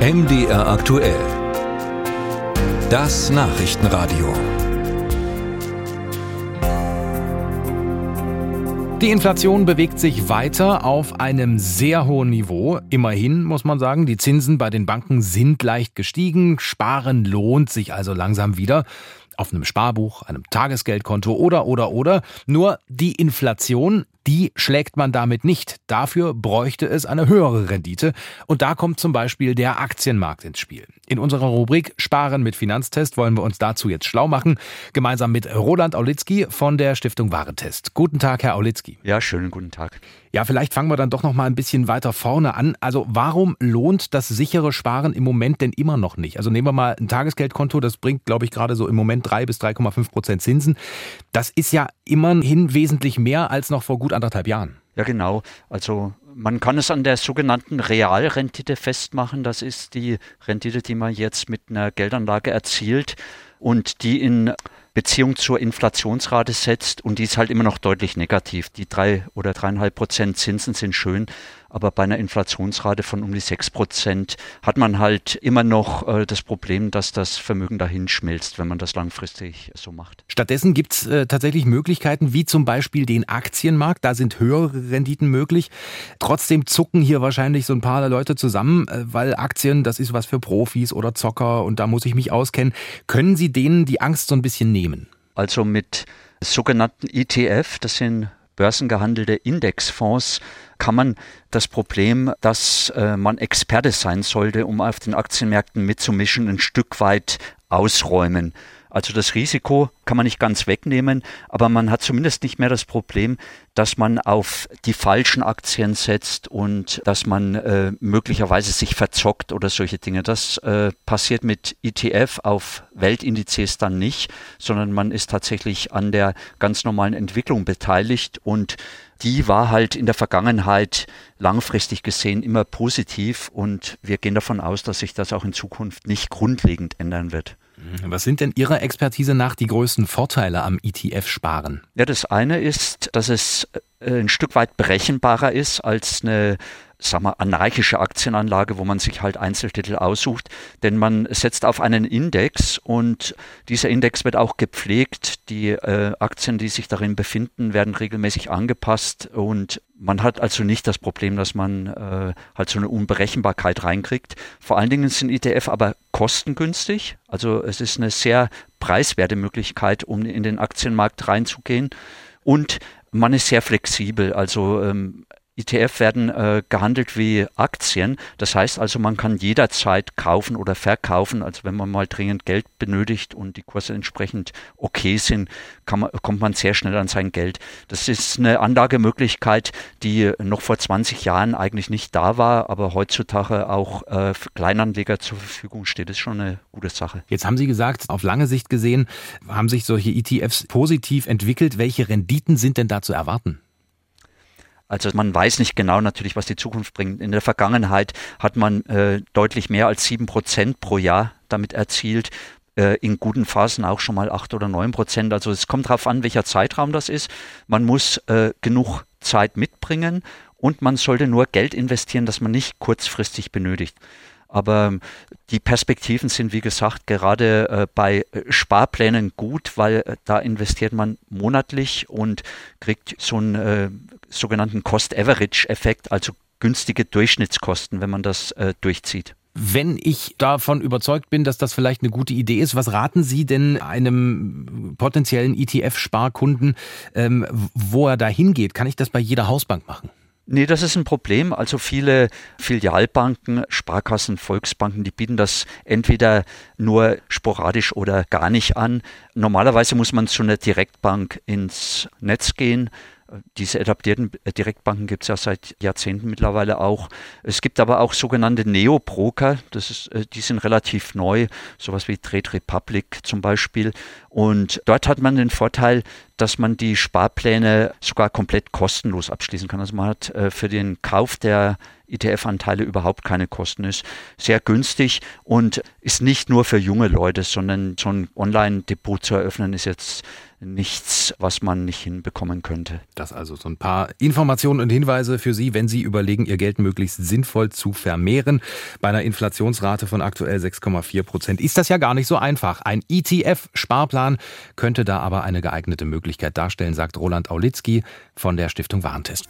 MDR aktuell. Das Nachrichtenradio. Die Inflation bewegt sich weiter auf einem sehr hohen Niveau. Immerhin muss man sagen, die Zinsen bei den Banken sind leicht gestiegen. Sparen lohnt sich also langsam wieder auf einem Sparbuch, einem Tagesgeldkonto oder oder oder. Nur die Inflation, die schlägt man damit nicht. Dafür bräuchte es eine höhere Rendite. Und da kommt zum Beispiel der Aktienmarkt ins Spiel. In unserer Rubrik Sparen mit Finanztest wollen wir uns dazu jetzt schlau machen. Gemeinsam mit Roland Aulitzki von der Stiftung Warentest. Guten Tag, Herr Aulitzki. Ja, schönen guten Tag. Ja, vielleicht fangen wir dann doch noch mal ein bisschen weiter vorne an. Also, warum lohnt das sichere Sparen im Moment denn immer noch nicht? Also, nehmen wir mal ein Tagesgeldkonto, das bringt, glaube ich, gerade so im Moment 3 bis 3,5 Prozent Zinsen. Das ist ja immerhin wesentlich mehr als noch vor gut anderthalb Jahren. Ja, genau. Also man kann es an der sogenannten Realrendite festmachen. Das ist die Rendite, die man jetzt mit einer Geldanlage erzielt und die in Beziehung zur Inflationsrate setzt und die ist halt immer noch deutlich negativ. Die drei oder dreieinhalb Prozent Zinsen sind schön, aber bei einer Inflationsrate von um die sechs Prozent hat man halt immer noch äh, das Problem, dass das Vermögen dahin schmilzt, wenn man das langfristig so macht. Stattdessen gibt es äh, tatsächlich Möglichkeiten, wie zum Beispiel den Aktienmarkt. Da sind höhere Renditen möglich. Trotzdem zucken hier wahrscheinlich so ein paar Leute zusammen, äh, weil Aktien, das ist was für Profis oder Zocker und da muss ich mich auskennen. Können Sie denen die Angst so ein bisschen nehmen? Also mit sogenannten ETF, das sind börsengehandelte Indexfonds, kann man das Problem, dass äh, man Experte sein sollte, um auf den Aktienmärkten mitzumischen, ein Stück weit ausräumen. Also das Risiko kann man nicht ganz wegnehmen, aber man hat zumindest nicht mehr das Problem, dass man auf die falschen Aktien setzt und dass man äh, möglicherweise sich verzockt oder solche Dinge. Das äh, passiert mit ETF auf Weltindizes dann nicht, sondern man ist tatsächlich an der ganz normalen Entwicklung beteiligt und die war halt in der Vergangenheit langfristig gesehen immer positiv und wir gehen davon aus, dass sich das auch in Zukunft nicht grundlegend ändern wird. Was sind denn Ihrer Expertise nach die größten Vorteile am ETF-Sparen? Ja, das eine ist, dass es ein Stück weit berechenbarer ist als eine sag mal, anarchische Aktienanlage, wo man sich halt Einzeltitel aussucht. Denn man setzt auf einen Index und dieser Index wird auch gepflegt. Die äh, Aktien, die sich darin befinden, werden regelmäßig angepasst und man hat also nicht das Problem, dass man äh, halt so eine Unberechenbarkeit reinkriegt. Vor allen Dingen sind ETF aber kostengünstig. Also es ist eine sehr preiswerte Möglichkeit, um in den Aktienmarkt reinzugehen. Und man ist sehr flexibel. Also ähm, ETF werden äh, gehandelt wie Aktien. Das heißt also, man kann jederzeit kaufen oder verkaufen. Also wenn man mal dringend Geld benötigt und die Kurse entsprechend okay sind, man, kommt man sehr schnell an sein Geld. Das ist eine Anlagemöglichkeit, die noch vor 20 Jahren eigentlich nicht da war, aber heutzutage auch äh, für Kleinanleger zur Verfügung steht. Das ist schon eine gute Sache. Jetzt haben Sie gesagt, auf lange Sicht gesehen haben sich solche ETFs positiv entwickelt. Welche Renditen sind denn da zu erwarten? Also man weiß nicht genau natürlich, was die Zukunft bringt. In der Vergangenheit hat man äh, deutlich mehr als sieben Prozent pro Jahr damit erzielt. Äh, in guten Phasen auch schon mal acht oder neun Prozent. Also es kommt darauf an, welcher Zeitraum das ist. Man muss äh, genug Zeit mitbringen und man sollte nur Geld investieren, das man nicht kurzfristig benötigt. Aber ähm, die Perspektiven sind, wie gesagt, gerade äh, bei Sparplänen gut, weil äh, da investiert man monatlich und kriegt so einen äh, sogenannten Cost-Average-Effekt, also günstige Durchschnittskosten, wenn man das äh, durchzieht. Wenn ich davon überzeugt bin, dass das vielleicht eine gute Idee ist, was raten Sie denn einem potenziellen ETF-Sparkunden, ähm, wo er da hingeht? Kann ich das bei jeder Hausbank machen? Nee, das ist ein Problem. Also viele Filialbanken, Sparkassen, Volksbanken, die bieten das entweder nur sporadisch oder gar nicht an. Normalerweise muss man zu einer Direktbank ins Netz gehen diese etablierten Direktbanken gibt es ja seit Jahrzehnten mittlerweile auch. Es gibt aber auch sogenannte Neo-Broker, das ist, äh, die sind relativ neu, sowas wie Trade Republic zum Beispiel. Und dort hat man den Vorteil, dass man die Sparpläne sogar komplett kostenlos abschließen kann. Also man hat äh, für den Kauf der ETF-Anteile überhaupt keine Kosten ist. Sehr günstig und ist nicht nur für junge Leute, sondern so ein Online-Depot zu eröffnen ist jetzt nichts, was man nicht hinbekommen könnte. Das also so ein paar Informationen und Hinweise für Sie, wenn Sie überlegen, Ihr Geld möglichst sinnvoll zu vermehren. Bei einer Inflationsrate von aktuell 6,4 Prozent ist das ja gar nicht so einfach. Ein ETF-Sparplan könnte da aber eine geeignete Möglichkeit darstellen, sagt Roland Aulitzky von der Stiftung Warentest.